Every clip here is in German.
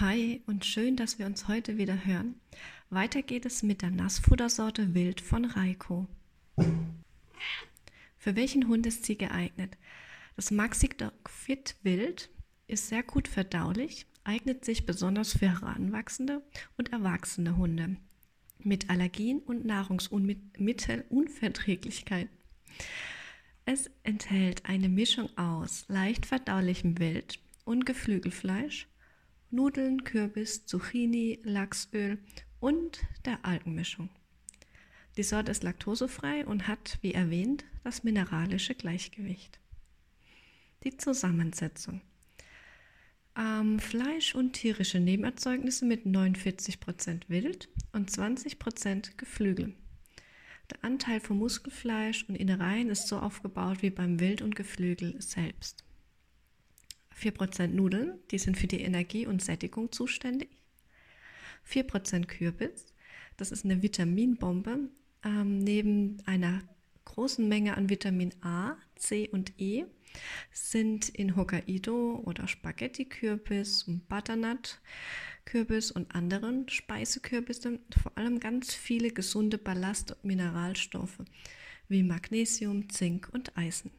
Hi und schön, dass wir uns heute wieder hören. Weiter geht es mit der Nassfuttersorte Wild von Reiko. Für welchen Hund ist sie geeignet? Das Maxi Dog Fit Wild ist sehr gut verdaulich, eignet sich besonders für heranwachsende und erwachsene Hunde mit Allergien und Nahrungsmittelunverträglichkeiten. Es enthält eine Mischung aus leicht verdaulichem Wild und Geflügelfleisch, Nudeln, Kürbis, Zucchini, Lachsöl und der Algenmischung. Die Sorte ist laktosefrei und hat, wie erwähnt, das mineralische Gleichgewicht. Die Zusammensetzung. Ähm, Fleisch und tierische Nebenerzeugnisse mit 49% Wild und 20% Geflügel. Der Anteil von Muskelfleisch und Innereien ist so aufgebaut wie beim Wild und Geflügel selbst. 4% Nudeln, die sind für die Energie und Sättigung zuständig. 4% Kürbis, das ist eine Vitaminbombe, ähm, neben einer großen Menge an Vitamin A, C und E sind in Hokkaido oder Spaghetti-Kürbis und Butternut-Kürbis und anderen Speisekürbissen vor allem ganz viele gesunde Ballast- und Mineralstoffe wie Magnesium, Zink und Eisen.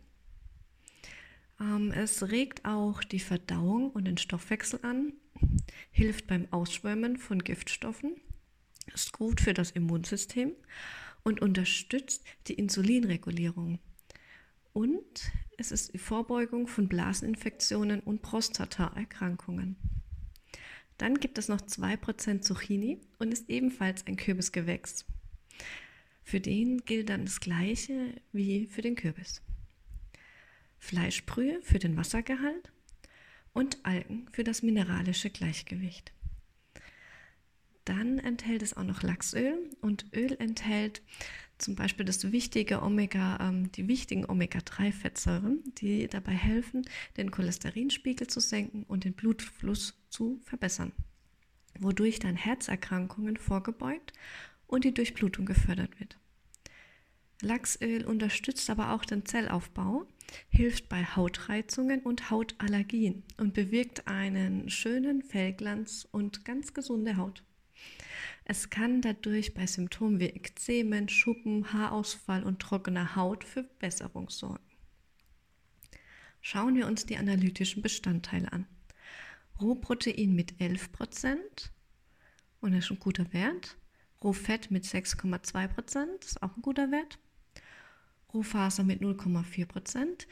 Ähm, es regt auch die Verdauung und den Stoffwechsel an, hilft beim Ausschwemmen von Giftstoffen, ist gut für das Immunsystem und unterstützt die Insulinregulierung. Und es ist die Vorbeugung von Blaseninfektionen und Prostataerkrankungen. Dann gibt es noch 2% Zucchini und ist ebenfalls ein Kürbisgewächs. Für den gilt dann das gleiche wie für den Kürbis. Fleischbrühe für den Wassergehalt und Algen für das mineralische Gleichgewicht. Dann enthält es auch noch Lachsöl und Öl enthält zum Beispiel das wichtige Omega, ähm, die wichtigen Omega-3-Fettsäuren, die dabei helfen, den Cholesterinspiegel zu senken und den Blutfluss zu verbessern, wodurch dann Herzerkrankungen vorgebeugt und die Durchblutung gefördert wird. Lachsöl unterstützt aber auch den Zellaufbau, hilft bei Hautreizungen und Hautallergien und bewirkt einen schönen Fellglanz und ganz gesunde Haut. Es kann dadurch bei Symptomen wie Ekzemen, Schuppen, Haarausfall und trockener Haut für Besserung sorgen. Schauen wir uns die analytischen Bestandteile an. Rohprotein mit 11% und das ist ein guter Wert. Rohfett mit 6,2% ist auch ein guter Wert. Rohfaser mit 0,4%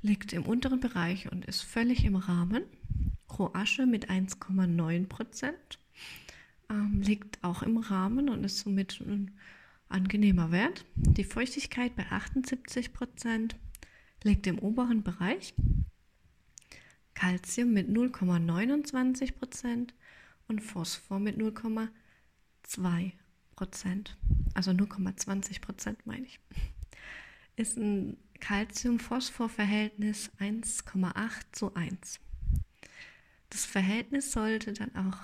liegt im unteren Bereich und ist völlig im Rahmen. Rohasche mit 1,9% ähm, liegt auch im Rahmen und ist somit ein angenehmer Wert. Die Feuchtigkeit bei 78% liegt im oberen Bereich. Calcium mit 0,29% und Phosphor mit 0,2%. Also 0,20% meine ich ist ein Calcium-Phosphor-Verhältnis 1,8 zu 1. Das Verhältnis sollte dann auch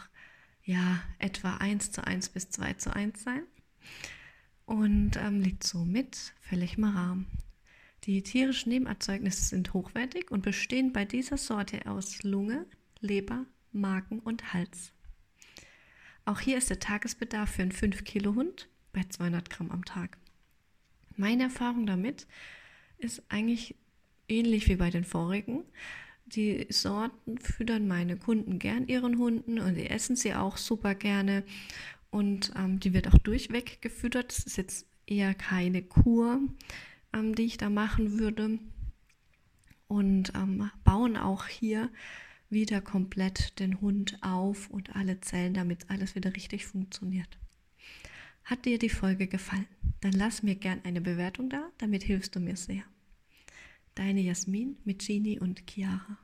ja, etwa 1 zu 1 bis 2 zu 1 sein und ähm, liegt somit völlig im Rahmen. Die tierischen Nebenerzeugnisse sind hochwertig und bestehen bei dieser Sorte aus Lunge, Leber, Magen und Hals. Auch hier ist der Tagesbedarf für einen 5-Kilo-Hund bei 200 Gramm am Tag. Meine Erfahrung damit ist eigentlich ähnlich wie bei den vorigen. Die Sorten füttern meine Kunden gern ihren Hunden und die essen sie auch super gerne. Und ähm, die wird auch durchweg gefüttert. Das ist jetzt eher keine Kur, ähm, die ich da machen würde. Und ähm, bauen auch hier wieder komplett den Hund auf und alle Zellen, damit alles wieder richtig funktioniert. Hat dir die Folge gefallen? Dann lass mir gern eine Bewertung da, damit hilfst du mir sehr. Deine Jasmin mit Genie und Chiara.